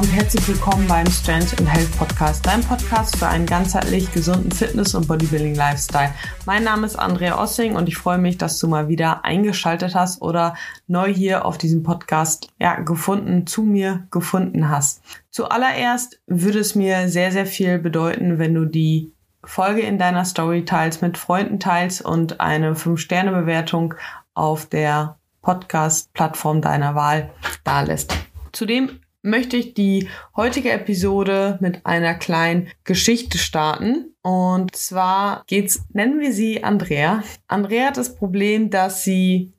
und herzlich willkommen beim Strength and Health Podcast, dein Podcast für einen ganzheitlich gesunden Fitness- und Bodybuilding-Lifestyle. Mein Name ist Andrea Ossing und ich freue mich, dass du mal wieder eingeschaltet hast oder neu hier auf diesem Podcast ja, gefunden, zu mir gefunden hast. Zuallererst würde es mir sehr, sehr viel bedeuten, wenn du die Folge in deiner Story teilst, mit Freunden teilst und eine 5-Sterne-Bewertung auf der Podcast-Plattform deiner Wahl dalässt. Zudem möchte ich die heutige Episode mit einer kleinen Geschichte starten. Und zwar geht's, nennen wir sie Andrea. Andrea hat das Problem, dass sie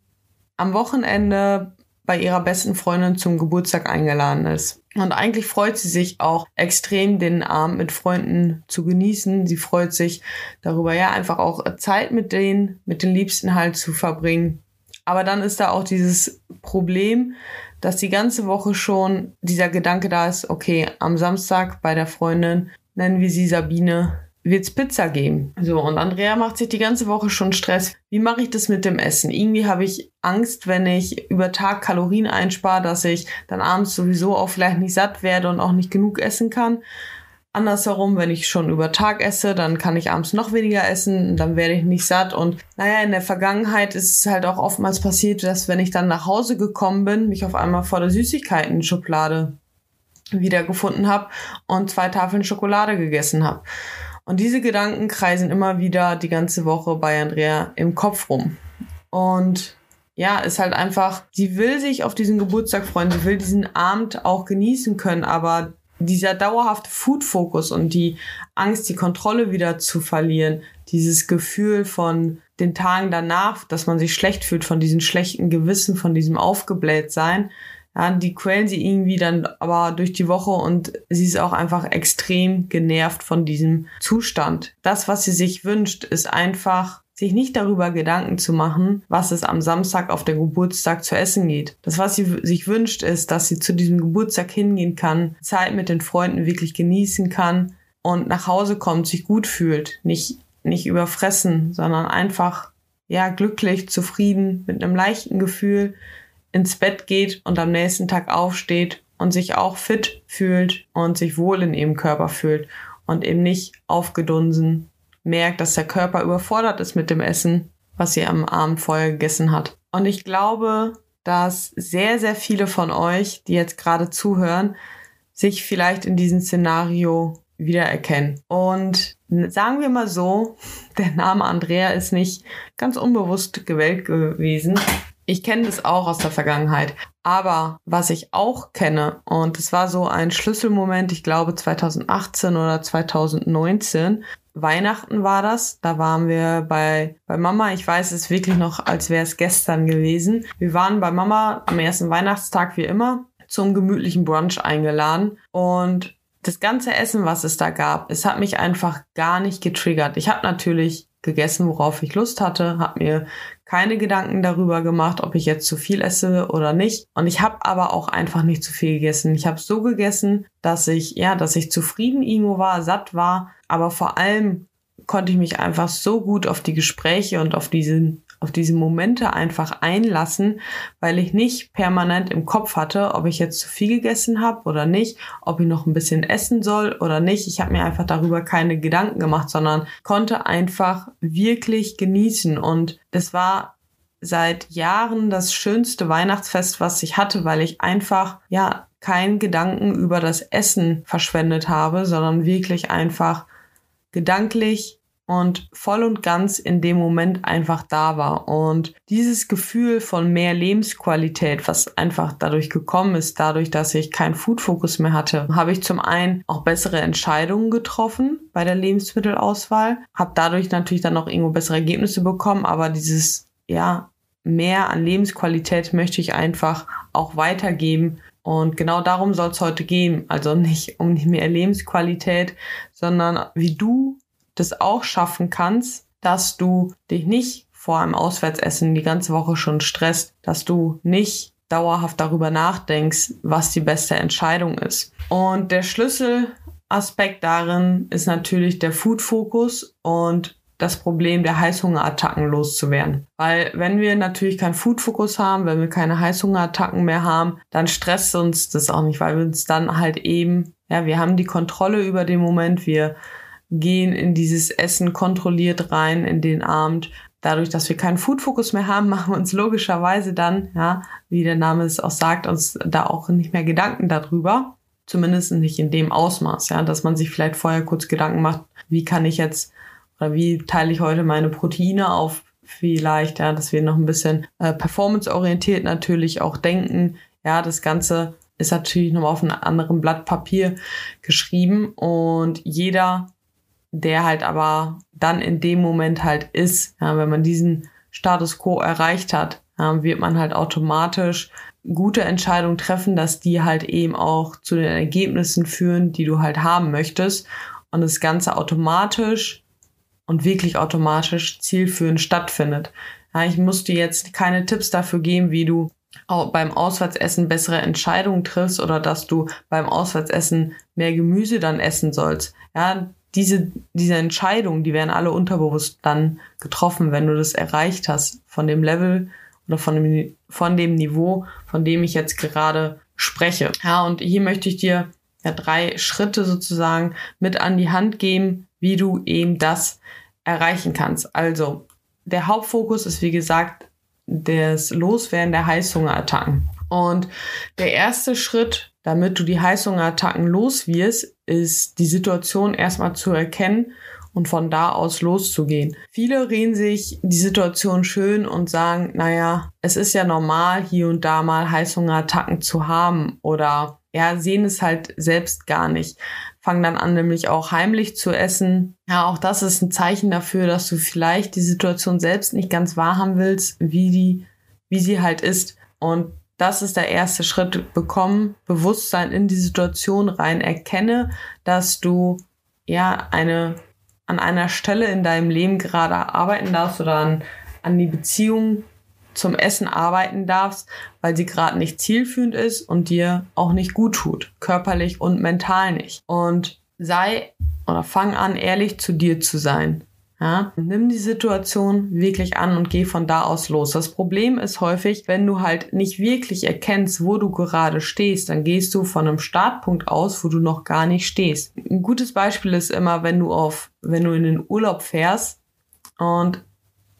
am Wochenende bei ihrer besten Freundin zum Geburtstag eingeladen ist. Und eigentlich freut sie sich auch extrem, den Abend mit Freunden zu genießen. Sie freut sich darüber, ja, einfach auch Zeit mit denen, mit den Liebsten halt zu verbringen. Aber dann ist da auch dieses Problem, dass die ganze Woche schon dieser Gedanke da ist, okay, am Samstag bei der Freundin, nennen wir sie Sabine, wird's Pizza geben. So, und Andrea macht sich die ganze Woche schon Stress. Wie mache ich das mit dem Essen? Irgendwie habe ich Angst, wenn ich über Tag Kalorien einspare, dass ich dann abends sowieso auch vielleicht nicht satt werde und auch nicht genug essen kann. Andersherum, wenn ich schon über Tag esse, dann kann ich abends noch weniger essen, dann werde ich nicht satt. Und naja, in der Vergangenheit ist es halt auch oftmals passiert, dass wenn ich dann nach Hause gekommen bin, mich auf einmal vor der Süßigkeiten-Schublade wiedergefunden habe und zwei Tafeln Schokolade gegessen habe. Und diese Gedanken kreisen immer wieder die ganze Woche bei Andrea im Kopf rum. Und ja, ist halt einfach, sie will sich auf diesen Geburtstag freuen, sie will diesen Abend auch genießen können, aber dieser dauerhafte Food-Fokus und die Angst, die Kontrolle wieder zu verlieren, dieses Gefühl von den Tagen danach, dass man sich schlecht fühlt, von diesem schlechten Gewissen, von diesem Aufgeblähtsein, ja, die quälen sie irgendwie dann aber durch die Woche und sie ist auch einfach extrem genervt von diesem Zustand. Das, was sie sich wünscht, ist einfach sich nicht darüber Gedanken zu machen, was es am Samstag auf der Geburtstag zu essen geht. Das, was sie sich wünscht, ist, dass sie zu diesem Geburtstag hingehen kann, Zeit mit den Freunden wirklich genießen kann und nach Hause kommt, sich gut fühlt, nicht, nicht überfressen, sondern einfach, ja, glücklich, zufrieden, mit einem leichten Gefühl ins Bett geht und am nächsten Tag aufsteht und sich auch fit fühlt und sich wohl in ihrem Körper fühlt und eben nicht aufgedunsen merkt, dass der Körper überfordert ist mit dem Essen, was sie am Abend vorher gegessen hat. Und ich glaube, dass sehr, sehr viele von euch, die jetzt gerade zuhören, sich vielleicht in diesem Szenario wiedererkennen. Und sagen wir mal so, der Name Andrea ist nicht ganz unbewusst gewählt gewesen. Ich kenne das auch aus der Vergangenheit. Aber was ich auch kenne, und es war so ein Schlüsselmoment, ich glaube 2018 oder 2019, Weihnachten war das. Da waren wir bei, bei Mama. Ich weiß es wirklich noch, als wäre es gestern gewesen. Wir waren bei Mama am ersten Weihnachtstag wie immer zum gemütlichen Brunch eingeladen. Und das ganze Essen, was es da gab, es hat mich einfach gar nicht getriggert. Ich habe natürlich gegessen, worauf ich Lust hatte, habe mir keine Gedanken darüber gemacht, ob ich jetzt zu viel esse oder nicht. Und ich habe aber auch einfach nicht zu viel gegessen. Ich habe so gegessen, dass ich ja, dass ich zufrieden irgendwo war, satt war, aber vor allem konnte ich mich einfach so gut auf die Gespräche und auf diesen auf diese Momente einfach einlassen, weil ich nicht permanent im Kopf hatte, ob ich jetzt zu viel gegessen habe oder nicht, ob ich noch ein bisschen essen soll oder nicht. Ich habe mir einfach darüber keine Gedanken gemacht, sondern konnte einfach wirklich genießen. Und das war seit Jahren das schönste Weihnachtsfest, was ich hatte, weil ich einfach, ja, keinen Gedanken über das Essen verschwendet habe, sondern wirklich einfach gedanklich und voll und ganz in dem Moment einfach da war. Und dieses Gefühl von mehr Lebensqualität, was einfach dadurch gekommen ist, dadurch, dass ich keinen Food-Fokus mehr hatte, habe ich zum einen auch bessere Entscheidungen getroffen bei der Lebensmittelauswahl, habe dadurch natürlich dann auch irgendwo bessere Ergebnisse bekommen, aber dieses, ja, mehr an Lebensqualität möchte ich einfach auch weitergeben. Und genau darum soll es heute gehen. Also nicht um mehr Lebensqualität, sondern wie du das auch schaffen kannst, dass du dich nicht vor einem Auswärtsessen die ganze Woche schon stresst, dass du nicht dauerhaft darüber nachdenkst, was die beste Entscheidung ist. Und der Schlüsselaspekt darin ist natürlich der Food-Fokus und das Problem der Heißhungerattacken loszuwerden. Weil wenn wir natürlich keinen Food-Fokus haben, wenn wir keine Heißhungerattacken mehr haben, dann stresst uns das auch nicht, weil wir uns dann halt eben, ja, wir haben die Kontrolle über den Moment, wir gehen in dieses Essen kontrolliert rein in den Abend. Dadurch, dass wir keinen Food-Fokus mehr haben, machen wir uns logischerweise dann, ja, wie der Name es auch sagt, uns da auch nicht mehr Gedanken darüber. Zumindest nicht in dem Ausmaß, ja, dass man sich vielleicht vorher kurz Gedanken macht, wie kann ich jetzt oder wie teile ich heute meine Proteine auf vielleicht, ja, dass wir noch ein bisschen äh, performanceorientiert natürlich auch denken. Ja, das Ganze ist natürlich noch auf einem anderen Blatt Papier geschrieben und jeder, der halt aber dann in dem Moment halt ist, ja, wenn man diesen Status quo erreicht hat, ja, wird man halt automatisch gute Entscheidungen treffen, dass die halt eben auch zu den Ergebnissen führen, die du halt haben möchtest und das Ganze automatisch und wirklich automatisch zielführend stattfindet. Ja, ich muss dir jetzt keine Tipps dafür geben, wie du beim Auswärtsessen bessere Entscheidungen triffst oder dass du beim Auswärtsessen mehr Gemüse dann essen sollst. Ja, diese, diese Entscheidungen, die werden alle unterbewusst dann getroffen, wenn du das erreicht hast von dem Level oder von dem, von dem Niveau, von dem ich jetzt gerade spreche. Ja, und hier möchte ich dir ja drei Schritte sozusagen mit an die Hand geben, wie du eben das erreichen kannst. Also, der Hauptfokus ist, wie gesagt, das Loswerden der Heißhungerattacken. Und der erste Schritt, damit du die Heißhungerattacken los wirst, ist die Situation erstmal zu erkennen und von da aus loszugehen. Viele reden sich die Situation schön und sagen, naja, es ist ja normal, hier und da mal Heißhungerattacken zu haben oder ja, sehen es halt selbst gar nicht. Fangen dann an, nämlich auch heimlich zu essen. Ja, auch das ist ein Zeichen dafür, dass du vielleicht die Situation selbst nicht ganz wahrhaben willst, wie die, wie sie halt ist. Und das ist der erste Schritt. Bekommen Bewusstsein in die Situation rein. Erkenne, dass du ja eine an einer Stelle in deinem Leben gerade arbeiten darfst oder an, an die Beziehung zum Essen arbeiten darfst, weil sie gerade nicht zielführend ist und dir auch nicht gut tut, körperlich und mental nicht. Und sei oder fang an, ehrlich zu dir zu sein. Ja, nimm die Situation wirklich an und geh von da aus los. Das Problem ist häufig, wenn du halt nicht wirklich erkennst, wo du gerade stehst, dann gehst du von einem Startpunkt aus, wo du noch gar nicht stehst. Ein gutes Beispiel ist immer, wenn du auf, wenn du in den Urlaub fährst und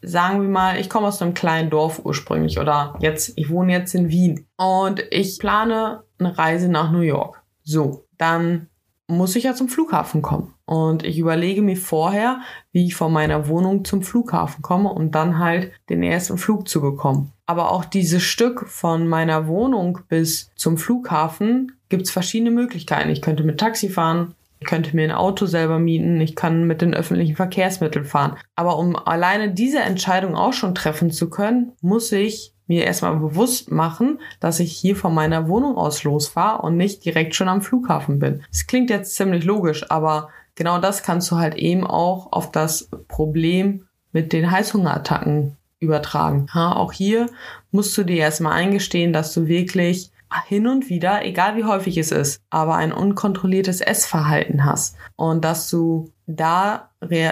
sagen wir mal, ich komme aus einem kleinen Dorf ursprünglich oder jetzt, ich wohne jetzt in Wien und ich plane eine Reise nach New York. So, dann muss ich ja zum Flughafen kommen. Und ich überlege mir vorher, wie ich von meiner Wohnung zum Flughafen komme und dann halt den ersten Flug zu bekommen. Aber auch dieses Stück von meiner Wohnung bis zum Flughafen gibt es verschiedene Möglichkeiten. Ich könnte mit Taxi fahren, ich könnte mir ein Auto selber mieten, ich kann mit den öffentlichen Verkehrsmitteln fahren. Aber um alleine diese Entscheidung auch schon treffen zu können, muss ich mir erstmal bewusst machen, dass ich hier von meiner Wohnung aus losfahre und nicht direkt schon am Flughafen bin. Das klingt jetzt ziemlich logisch, aber genau das kannst du halt eben auch auf das Problem mit den Heißhungerattacken übertragen. Ja, auch hier musst du dir erstmal eingestehen, dass du wirklich hin und wieder, egal wie häufig es ist, aber ein unkontrolliertes Essverhalten hast und dass du da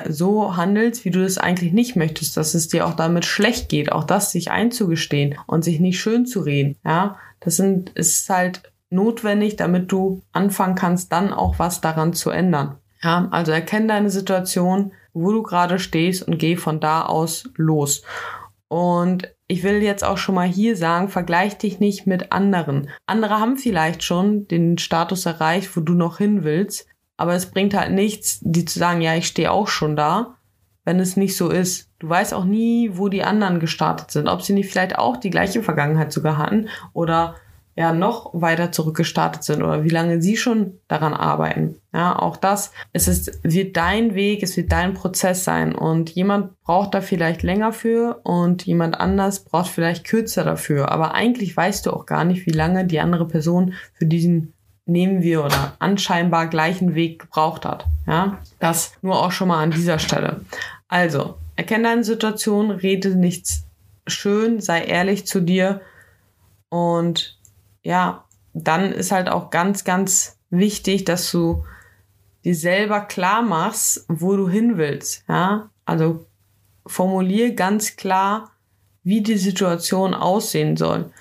so handelst, wie du das eigentlich nicht möchtest, dass es dir auch damit schlecht geht, auch das sich einzugestehen und sich nicht schön zu reden, ja, das sind, ist halt notwendig, damit du anfangen kannst, dann auch was daran zu ändern. Ja, also erkenne deine Situation, wo du gerade stehst und geh von da aus los. Und ich will jetzt auch schon mal hier sagen, vergleich dich nicht mit anderen. Andere haben vielleicht schon den Status erreicht, wo du noch hin willst, aber es bringt halt nichts, die zu sagen, ja, ich stehe auch schon da, wenn es nicht so ist. Du weißt auch nie, wo die anderen gestartet sind, ob sie nicht vielleicht auch die gleiche Vergangenheit sogar hatten oder ja noch weiter zurückgestartet sind oder wie lange sie schon daran arbeiten. Ja, auch das, es ist, wird dein Weg, es wird dein Prozess sein und jemand braucht da vielleicht länger für und jemand anders braucht vielleicht kürzer dafür. Aber eigentlich weißt du auch gar nicht, wie lange die andere Person für diesen nehmen wir oder anscheinbar gleichen Weg gebraucht hat. Ja, das nur auch schon mal an dieser Stelle. Also, erkenne deine Situation, rede nichts schön, sei ehrlich zu dir und ja, dann ist halt auch ganz, ganz wichtig, dass du dir selber klar machst, wo du hin willst. Ja, also formulier ganz klar, wie die Situation aussehen soll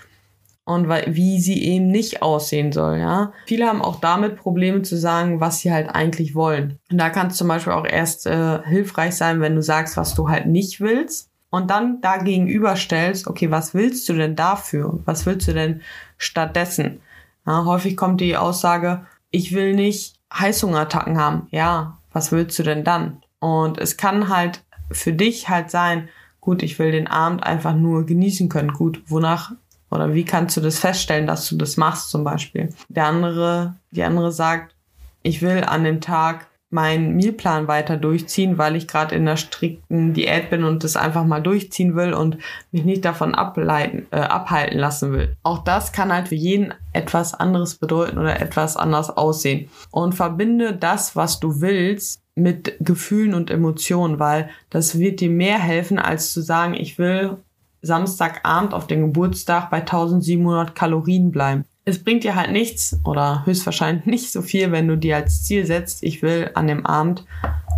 und wie sie eben nicht aussehen soll, ja. Viele haben auch damit Probleme zu sagen, was sie halt eigentlich wollen. Und da kann es zum Beispiel auch erst äh, hilfreich sein, wenn du sagst, was du halt nicht willst und dann da gegenüberstellst, okay, was willst du denn dafür? Was willst du denn stattdessen? Ja, häufig kommt die Aussage, ich will nicht Heißhungerattacken haben. Ja, was willst du denn dann? Und es kann halt für dich halt sein, gut, ich will den Abend einfach nur genießen können. Gut, wonach oder wie kannst du das feststellen, dass du das machst zum Beispiel? Der andere, die andere sagt, ich will an dem Tag meinen Mealplan weiter durchziehen, weil ich gerade in einer strikten Diät bin und das einfach mal durchziehen will und mich nicht davon ableiten, äh, abhalten lassen will. Auch das kann halt für jeden etwas anderes bedeuten oder etwas anders aussehen. Und verbinde das, was du willst, mit Gefühlen und Emotionen, weil das wird dir mehr helfen, als zu sagen, ich will Samstagabend auf den Geburtstag bei 1700 Kalorien bleiben. Es bringt dir halt nichts oder höchstwahrscheinlich nicht so viel, wenn du dir als Ziel setzt, ich will an dem Abend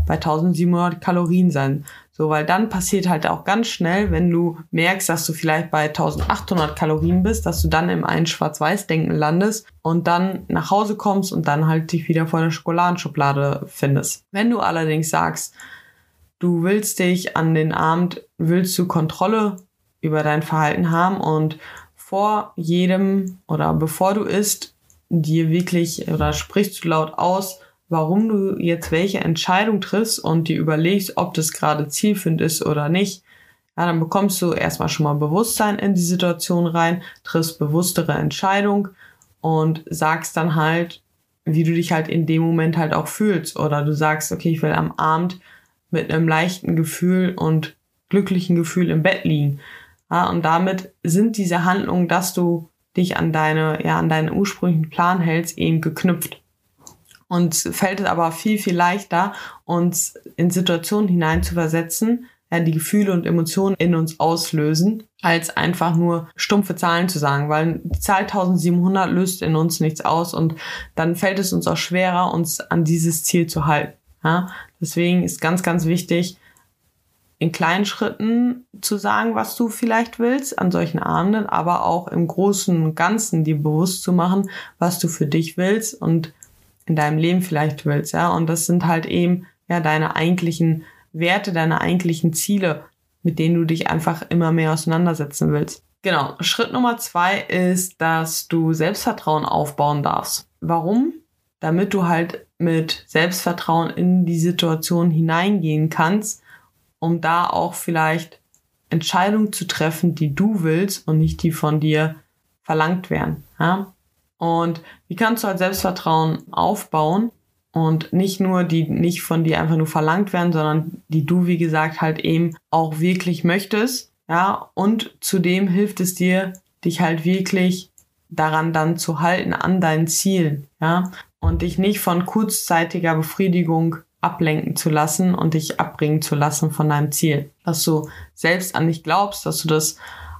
bei 1700 Kalorien sein. So, weil dann passiert halt auch ganz schnell, wenn du merkst, dass du vielleicht bei 1800 Kalorien bist, dass du dann im einen Schwarz-Weiß-Denken landest und dann nach Hause kommst und dann halt dich wieder vor der Schokoladenschublade findest. Wenn du allerdings sagst, du willst dich an den Abend, willst du Kontrolle über dein Verhalten haben und vor jedem oder bevor du isst, dir wirklich oder sprichst du laut aus, warum du jetzt welche Entscheidung triffst und dir überlegst, ob das gerade zielführend ist oder nicht. Ja, dann bekommst du erstmal schon mal Bewusstsein in die Situation rein, triffst bewusstere Entscheidung und sagst dann halt, wie du dich halt in dem Moment halt auch fühlst. Oder du sagst, okay, ich will am Abend mit einem leichten Gefühl und glücklichen Gefühl im Bett liegen. Ja, und damit sind diese Handlungen, dass du dich an deine, ja, an deinen ursprünglichen Plan hältst, eben geknüpft. Und fällt es aber viel, viel leichter, uns in Situationen hinein zu versetzen, ja, die Gefühle und Emotionen in uns auslösen, als einfach nur stumpfe Zahlen zu sagen, weil die Zahl 1700 löst in uns nichts aus und dann fällt es uns auch schwerer, uns an dieses Ziel zu halten. Ja, deswegen ist ganz, ganz wichtig, in kleinen Schritten zu sagen, was du vielleicht willst an solchen Abenden, aber auch im Großen und Ganzen dir bewusst zu machen, was du für dich willst und in deinem Leben vielleicht willst, ja. Und das sind halt eben, ja, deine eigentlichen Werte, deine eigentlichen Ziele, mit denen du dich einfach immer mehr auseinandersetzen willst. Genau. Schritt Nummer zwei ist, dass du Selbstvertrauen aufbauen darfst. Warum? Damit du halt mit Selbstvertrauen in die Situation hineingehen kannst um da auch vielleicht Entscheidungen zu treffen, die du willst und nicht die von dir verlangt werden. Ja? Und wie kannst du halt Selbstvertrauen aufbauen und nicht nur die nicht von dir einfach nur verlangt werden, sondern die du, wie gesagt, halt eben auch wirklich möchtest. Ja, und zudem hilft es dir, dich halt wirklich daran dann zu halten an deinen Zielen. Ja, und dich nicht von kurzzeitiger Befriedigung ablenken zu lassen und dich abbringen zu lassen von deinem Ziel. Dass du selbst an dich glaubst, dass du das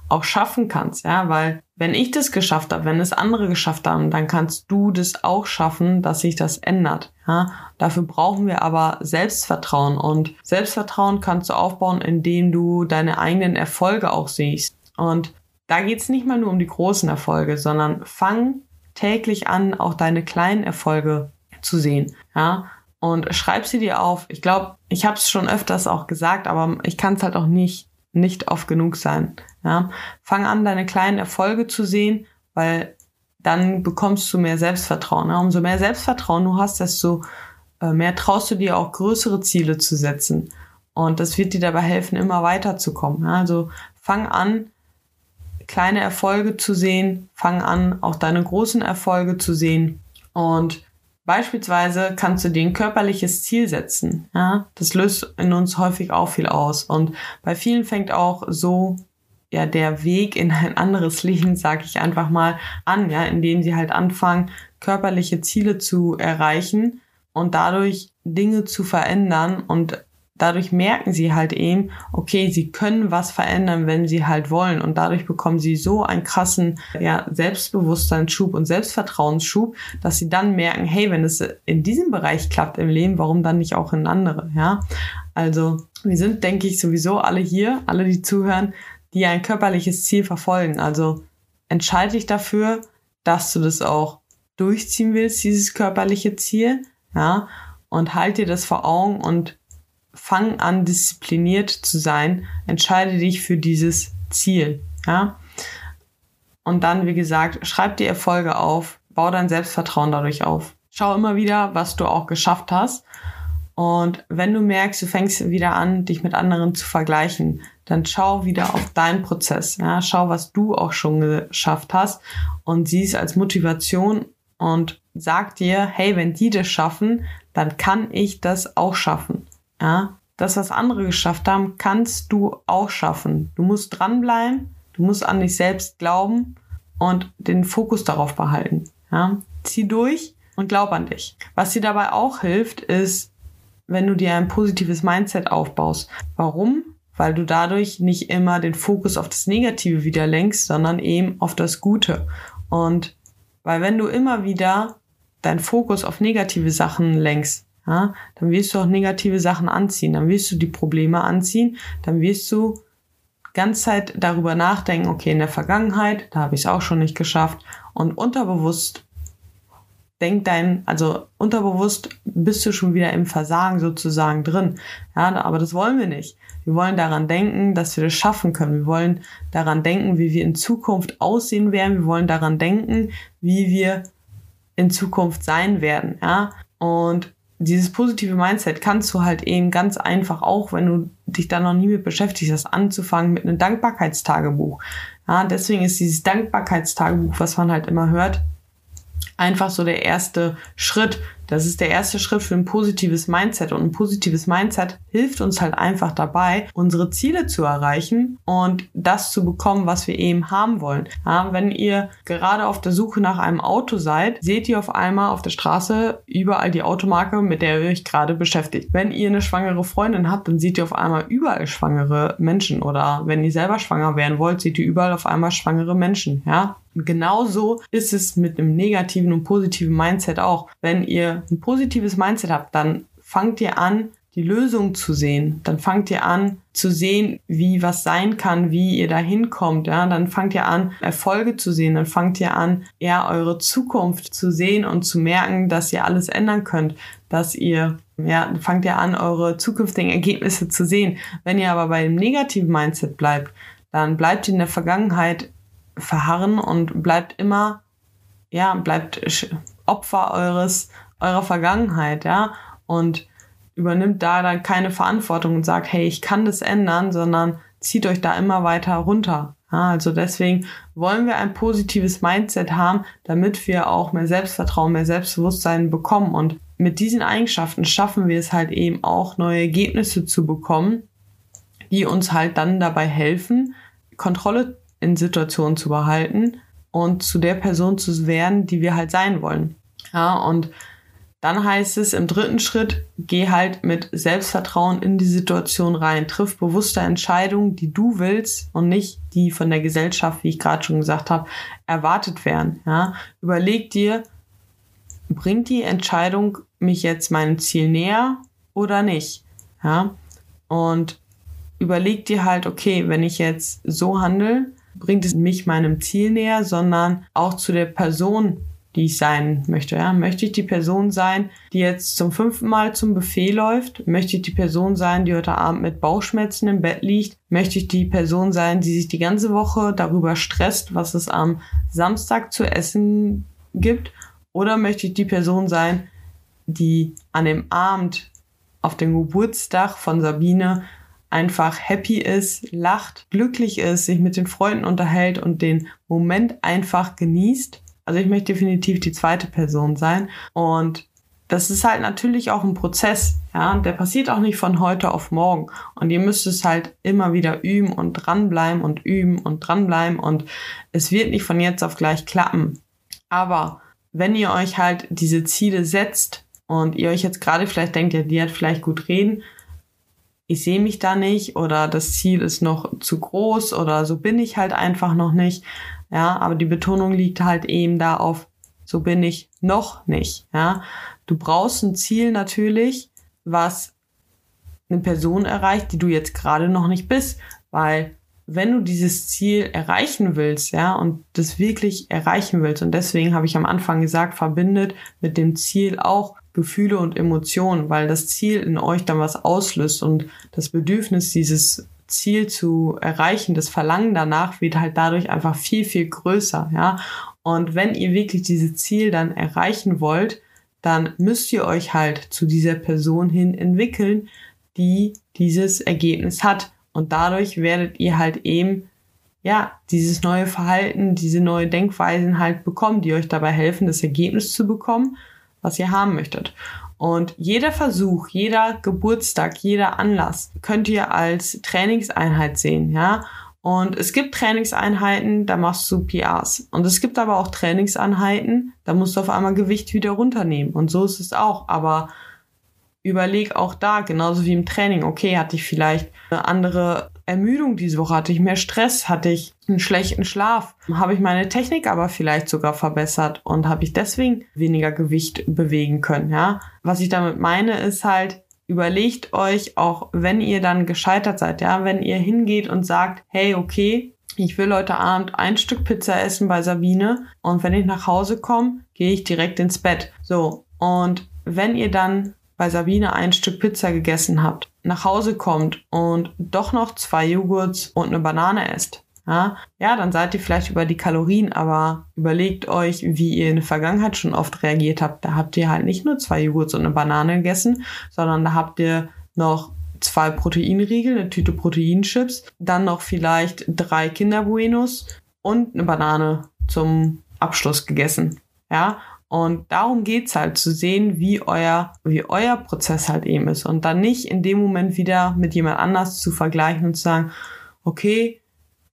auch schaffen kannst, ja, weil wenn ich das geschafft habe, wenn es andere geschafft haben, dann kannst du das auch schaffen, dass sich das ändert, ja. Dafür brauchen wir aber Selbstvertrauen und Selbstvertrauen kannst du aufbauen, indem du deine eigenen Erfolge auch siehst. Und da geht's nicht mal nur um die großen Erfolge, sondern fang täglich an, auch deine kleinen Erfolge zu sehen, ja und schreib sie dir auf. Ich glaube, ich habe es schon öfters auch gesagt, aber ich kann es halt auch nicht nicht oft genug sein. Ja, fang an, deine kleinen Erfolge zu sehen, weil dann bekommst du mehr Selbstvertrauen. Ja? Umso mehr Selbstvertrauen du hast, desto äh, mehr traust du dir auch größere Ziele zu setzen. Und das wird dir dabei helfen, immer weiterzukommen. Ja? Also fang an, kleine Erfolge zu sehen, fang an, auch deine großen Erfolge zu sehen und Beispielsweise kannst du dir ein körperliches Ziel setzen. Ja, das löst in uns häufig auch viel aus. Und bei vielen fängt auch so ja der Weg in ein anderes Leben, sag ich einfach mal, an, ja, indem sie halt anfangen, körperliche Ziele zu erreichen und dadurch Dinge zu verändern und dadurch merken sie halt eben, okay, sie können was verändern, wenn sie halt wollen. Und dadurch bekommen sie so einen krassen ja, Selbstbewusstseinsschub und Selbstvertrauensschub, dass sie dann merken, hey, wenn es in diesem Bereich klappt im Leben, warum dann nicht auch in andere, ja? Also, wir sind, denke ich, sowieso alle hier, alle, die zuhören, die ein körperliches Ziel verfolgen. Also, entscheide dich dafür, dass du das auch durchziehen willst, dieses körperliche Ziel, ja? Und halt dir das vor Augen und fang an, diszipliniert zu sein, entscheide dich für dieses Ziel, ja. Und dann, wie gesagt, schreib die Erfolge auf, bau dein Selbstvertrauen dadurch auf. Schau immer wieder, was du auch geschafft hast. Und wenn du merkst, du fängst wieder an, dich mit anderen zu vergleichen, dann schau wieder auf deinen Prozess. Ja? Schau, was du auch schon geschafft hast und sieh es als Motivation und sag dir, hey, wenn die das schaffen, dann kann ich das auch schaffen. Ja, das, was andere geschafft haben, kannst du auch schaffen. Du musst dranbleiben, du musst an dich selbst glauben und den Fokus darauf behalten. Ja, zieh durch und glaub an dich. Was dir dabei auch hilft, ist, wenn du dir ein positives Mindset aufbaust. Warum? Weil du dadurch nicht immer den Fokus auf das Negative wieder lenkst, sondern eben auf das Gute. Und weil wenn du immer wieder deinen Fokus auf negative Sachen lenkst, ja, dann wirst du auch negative Sachen anziehen, dann wirst du die Probleme anziehen, dann wirst du ganz Zeit darüber nachdenken, okay, in der Vergangenheit, da habe ich es auch schon nicht geschafft und unterbewusst denkt dein, also unterbewusst bist du schon wieder im Versagen sozusagen drin. Ja, aber das wollen wir nicht. Wir wollen daran denken, dass wir das schaffen können. Wir wollen daran denken, wie wir in Zukunft aussehen werden. Wir wollen daran denken, wie wir in Zukunft sein werden. Ja, und dieses positive Mindset kannst du halt eben ganz einfach auch, wenn du dich da noch nie mit beschäftigt hast, anzufangen mit einem Dankbarkeitstagebuch. Ja, deswegen ist dieses Dankbarkeitstagebuch, was man halt immer hört, einfach so der erste Schritt, das ist der erste Schritt für ein positives Mindset. Und ein positives Mindset hilft uns halt einfach dabei, unsere Ziele zu erreichen und das zu bekommen, was wir eben haben wollen. Ja, wenn ihr gerade auf der Suche nach einem Auto seid, seht ihr auf einmal auf der Straße überall die Automarke, mit der ihr euch gerade beschäftigt. Wenn ihr eine schwangere Freundin habt, dann seht ihr auf einmal überall schwangere Menschen. Oder wenn ihr selber schwanger werden wollt, seht ihr überall auf einmal schwangere Menschen. Ja, genauso ist es mit einem negativen und positiven Mindset auch. Wenn ihr ein positives Mindset habt, dann fangt ihr an, die Lösung zu sehen. Dann fangt ihr an zu sehen, wie was sein kann, wie ihr da hinkommt. Ja, dann fangt ihr an, Erfolge zu sehen. Dann fangt ihr an, ja, eure Zukunft zu sehen und zu merken, dass ihr alles ändern könnt, dass ihr ja, fangt ihr an, eure zukünftigen Ergebnisse zu sehen. Wenn ihr aber bei dem negativen Mindset bleibt, dann bleibt ihr in der Vergangenheit verharren und bleibt immer, ja, bleibt Opfer eures eurer Vergangenheit, ja, und übernimmt da dann keine Verantwortung und sagt, hey, ich kann das ändern, sondern zieht euch da immer weiter runter. Ja, also deswegen wollen wir ein positives Mindset haben, damit wir auch mehr Selbstvertrauen, mehr Selbstbewusstsein bekommen. Und mit diesen Eigenschaften schaffen wir es halt eben auch, neue Ergebnisse zu bekommen, die uns halt dann dabei helfen, Kontrolle in Situationen zu behalten und zu der Person zu werden, die wir halt sein wollen. Ja, und dann heißt es im dritten Schritt, geh halt mit Selbstvertrauen in die Situation rein. Triff bewusste Entscheidungen, die du willst und nicht die von der Gesellschaft, wie ich gerade schon gesagt habe, erwartet werden. Ja? Überleg dir, bringt die Entscheidung mich jetzt meinem Ziel näher oder nicht? Ja? Und überleg dir halt, okay, wenn ich jetzt so handle, bringt es mich meinem Ziel näher, sondern auch zu der Person, die ich sein möchte. Ja? Möchte ich die Person sein, die jetzt zum fünften Mal zum Buffet läuft? Möchte ich die Person sein, die heute Abend mit Bauchschmerzen im Bett liegt? Möchte ich die Person sein, die sich die ganze Woche darüber stresst, was es am Samstag zu essen gibt? Oder möchte ich die Person sein, die an dem Abend auf dem Geburtstag von Sabine einfach happy ist, lacht, glücklich ist, sich mit den Freunden unterhält und den Moment einfach genießt also ich möchte definitiv die zweite Person sein. Und das ist halt natürlich auch ein Prozess, ja, der passiert auch nicht von heute auf morgen. Und ihr müsst es halt immer wieder üben und dranbleiben und üben und dranbleiben und es wird nicht von jetzt auf gleich klappen. Aber wenn ihr euch halt diese Ziele setzt und ihr euch jetzt gerade vielleicht denkt, ja, die hat vielleicht gut reden, ich sehe mich da nicht oder das Ziel ist noch zu groß oder so bin ich halt einfach noch nicht. Ja, aber die Betonung liegt halt eben da auf, so bin ich noch nicht. Ja, du brauchst ein Ziel natürlich, was eine Person erreicht, die du jetzt gerade noch nicht bist, weil wenn du dieses Ziel erreichen willst, ja, und das wirklich erreichen willst, und deswegen habe ich am Anfang gesagt, verbindet mit dem Ziel auch Gefühle und Emotionen, weil das Ziel in euch dann was auslöst und das Bedürfnis, dieses Ziel zu erreichen, das Verlangen danach wird halt dadurch einfach viel, viel größer, ja. Und wenn ihr wirklich dieses Ziel dann erreichen wollt, dann müsst ihr euch halt zu dieser Person hin entwickeln, die dieses Ergebnis hat. Und dadurch werdet ihr halt eben, ja, dieses neue Verhalten, diese neue Denkweisen halt bekommen, die euch dabei helfen, das Ergebnis zu bekommen, was ihr haben möchtet. Und jeder Versuch, jeder Geburtstag, jeder Anlass könnt ihr als Trainingseinheit sehen, ja. Und es gibt Trainingseinheiten, da machst du PRs. Und es gibt aber auch Trainingseinheiten, da musst du auf einmal Gewicht wieder runternehmen. Und so ist es auch. Aber überleg auch da, genauso wie im Training, okay, hatte ich vielleicht eine andere Ermüdung diese Woche, hatte ich mehr Stress, hatte ich einen schlechten Schlaf, habe ich meine Technik aber vielleicht sogar verbessert und habe ich deswegen weniger Gewicht bewegen können, ja. Was ich damit meine, ist halt, überlegt euch auch, wenn ihr dann gescheitert seid, ja, wenn ihr hingeht und sagt, hey, okay, ich will heute Abend ein Stück Pizza essen bei Sabine und wenn ich nach Hause komme, gehe ich direkt ins Bett. So. Und wenn ihr dann bei Sabine ein Stück Pizza gegessen habt, nach Hause kommt und doch noch zwei Joghurts und eine Banane esst, ja, ja, dann seid ihr vielleicht über die Kalorien, aber überlegt euch, wie ihr in der Vergangenheit schon oft reagiert habt. Da habt ihr halt nicht nur zwei Joghurts und eine Banane gegessen, sondern da habt ihr noch zwei Proteinriegel, eine Tüte Proteinchips, dann noch vielleicht drei Kinderbuenos und eine Banane zum Abschluss gegessen. Ja, und darum geht's halt, zu sehen, wie euer, wie euer Prozess halt eben ist. Und dann nicht in dem Moment wieder mit jemand anders zu vergleichen und zu sagen, okay,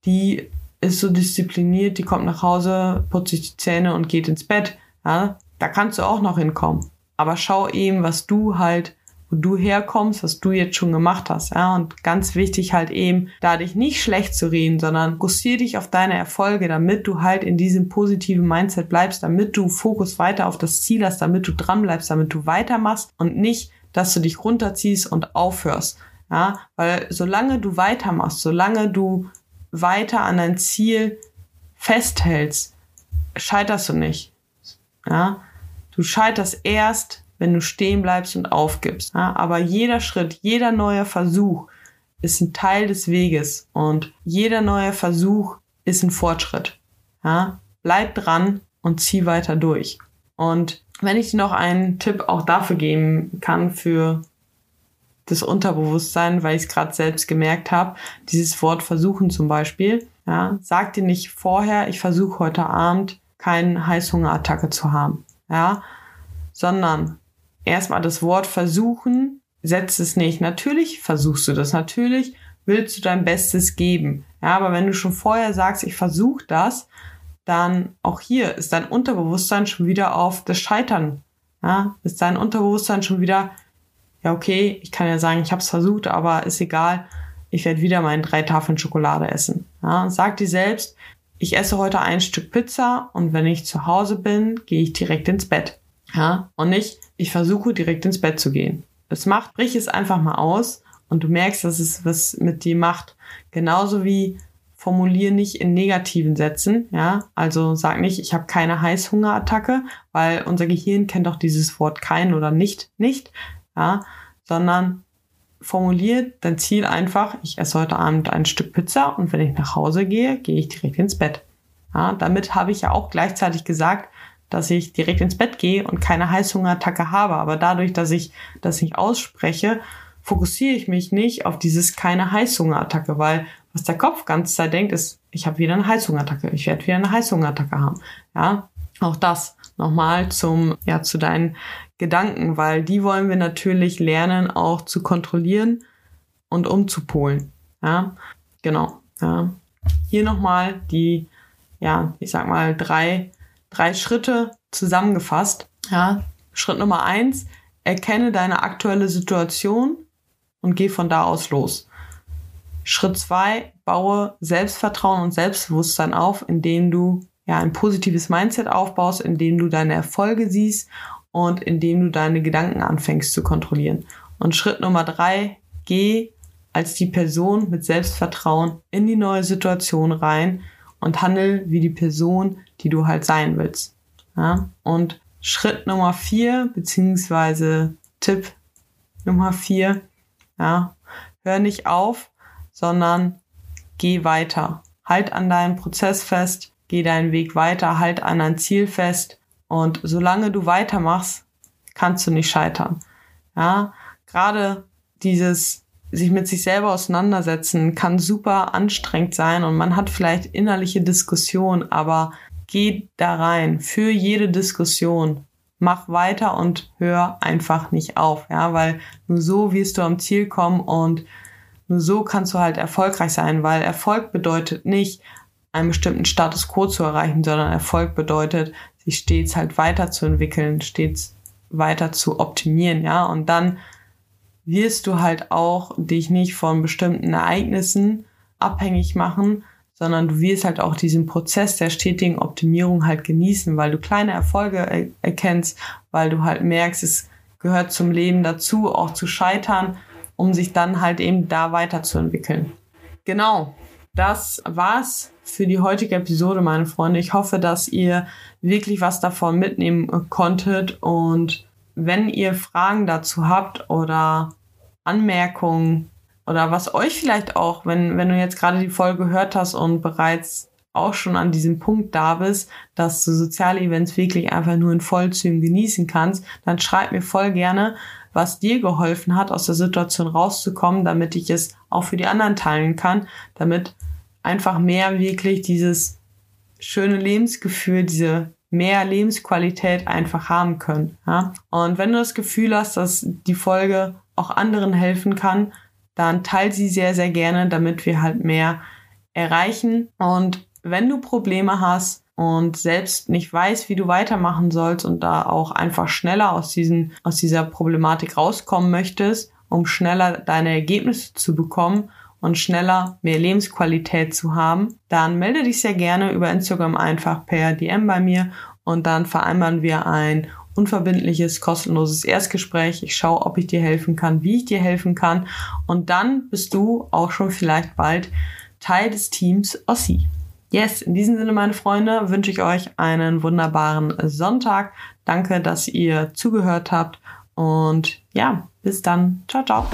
die ist so diszipliniert, die kommt nach Hause, putzt sich die Zähne und geht ins Bett. Ja, da kannst du auch noch hinkommen. Aber schau eben, was du halt wo du herkommst, was du jetzt schon gemacht hast. Ja? Und ganz wichtig halt eben, da dich nicht schlecht zu reden, sondern fokussier dich auf deine Erfolge, damit du halt in diesem positiven Mindset bleibst, damit du Fokus weiter auf das Ziel hast, damit du dran bleibst, damit du weitermachst und nicht, dass du dich runterziehst und aufhörst. Ja, weil solange du weitermachst, solange du weiter an dein Ziel festhältst, scheiterst du nicht. Ja, du scheiterst erst, wenn du stehen bleibst und aufgibst. Ja, aber jeder Schritt, jeder neue Versuch ist ein Teil des Weges und jeder neue Versuch ist ein Fortschritt. Ja, bleib dran und zieh weiter durch. Und wenn ich dir noch einen Tipp auch dafür geben kann für das Unterbewusstsein, weil ich es gerade selbst gemerkt habe, dieses Wort versuchen zum Beispiel, ja, sag dir nicht vorher, ich versuche heute Abend keine Heißhungerattacke zu haben, ja, sondern erstmal das Wort versuchen, setzt es nicht. Natürlich versuchst du das, natürlich willst du dein Bestes geben. Ja, aber wenn du schon vorher sagst, ich versuche das, dann auch hier ist dein Unterbewusstsein schon wieder auf das Scheitern. Ja, ist dein Unterbewusstsein schon wieder, ja, okay, ich kann ja sagen, ich habe es versucht, aber ist egal, ich werde wieder meine drei Tafeln Schokolade essen. Ja, sag dir selbst, ich esse heute ein Stück Pizza und wenn ich zu Hause bin, gehe ich direkt ins Bett. Ja, und nicht, ich versuche direkt ins Bett zu gehen. Es macht, brich es einfach mal aus und du merkst, dass es was mit dir macht. Genauso wie formulier nicht in negativen Sätzen, ja, also sag nicht, ich habe keine Heißhungerattacke, weil unser Gehirn kennt doch dieses Wort kein oder nicht, nicht, ja, sondern formulier dein Ziel einfach, ich esse heute Abend ein Stück Pizza und wenn ich nach Hause gehe, gehe ich direkt ins Bett. Ja, damit habe ich ja auch gleichzeitig gesagt, dass ich direkt ins Bett gehe und keine Heißhungerattacke habe. Aber dadurch, dass ich das nicht ausspreche, fokussiere ich mich nicht auf dieses keine Heißhungerattacke, weil was der Kopf ganz Zeit denkt, ist, ich habe wieder eine Heißhungerattacke, ich werde wieder eine Heißhungerattacke haben. Ja, auch das nochmal zum, ja, zu deinen Gedanken, weil die wollen wir natürlich lernen, auch zu kontrollieren und umzupolen. Ja, genau. Ja. Hier nochmal die, ja, ich sag mal, drei drei Schritte zusammengefasst. Ja, Schritt Nummer eins, erkenne deine aktuelle Situation. und geh von da aus los. Schritt zwei, baue Selbstvertrauen und Selbstbewusstsein auf, indem du ja ein positives Mindset aufbaust, indem du deine Erfolge siehst und indem du deine Gedanken anfängst zu kontrollieren. Und Schritt Nummer drei, geh als die Person mit Selbstvertrauen in die neue Situation rein und handel wie die Person, die du halt sein willst. Ja? Und Schritt Nummer vier, beziehungsweise Tipp Nummer vier, ja, hör nicht auf, sondern geh weiter. Halt an deinem Prozess fest, geh deinen Weg weiter, halt an dein Ziel fest und solange du weitermachst, kannst du nicht scheitern. Ja, gerade dieses sich mit sich selber auseinandersetzen kann super anstrengend sein und man hat vielleicht innerliche Diskussion, aber geh da rein für jede Diskussion. Mach weiter und hör einfach nicht auf, ja, weil nur so wirst du am Ziel kommen und nur so kannst du halt erfolgreich sein, weil Erfolg bedeutet nicht, einen bestimmten Status quo zu erreichen, sondern Erfolg bedeutet, sich stets halt weiterzuentwickeln, stets weiter zu optimieren, ja, und dann wirst du halt auch dich nicht von bestimmten Ereignissen abhängig machen, sondern du wirst halt auch diesen Prozess der stetigen Optimierung halt genießen, weil du kleine Erfolge er erkennst, weil du halt merkst, es gehört zum Leben dazu, auch zu scheitern, um sich dann halt eben da weiterzuentwickeln. Genau, das war's für die heutige Episode, meine Freunde. Ich hoffe, dass ihr wirklich was davon mitnehmen konntet und wenn ihr Fragen dazu habt oder Anmerkungen oder was euch vielleicht auch, wenn, wenn du jetzt gerade die Folge gehört hast und bereits auch schon an diesem Punkt da bist, dass du soziale Events wirklich einfach nur in Vollzügen genießen kannst, dann schreib mir voll gerne, was dir geholfen hat, aus der Situation rauszukommen, damit ich es auch für die anderen teilen kann, damit einfach mehr wirklich dieses schöne Lebensgefühl, diese mehr Lebensqualität einfach haben können. Ja? Und wenn du das Gefühl hast, dass die Folge auch anderen helfen kann, dann teil sie sehr, sehr gerne, damit wir halt mehr erreichen. Und wenn du Probleme hast und selbst nicht weißt, wie du weitermachen sollst und da auch einfach schneller aus, diesen, aus dieser Problematik rauskommen möchtest, um schneller deine Ergebnisse zu bekommen und schneller mehr Lebensqualität zu haben, dann melde dich sehr gerne über Instagram einfach per DM bei mir und dann vereinbaren wir ein unverbindliches, kostenloses Erstgespräch. Ich schaue, ob ich dir helfen kann, wie ich dir helfen kann. Und dann bist du auch schon vielleicht bald Teil des Teams Ossi. Yes, in diesem Sinne, meine Freunde, wünsche ich euch einen wunderbaren Sonntag. Danke, dass ihr zugehört habt. Und ja, bis dann. Ciao, ciao.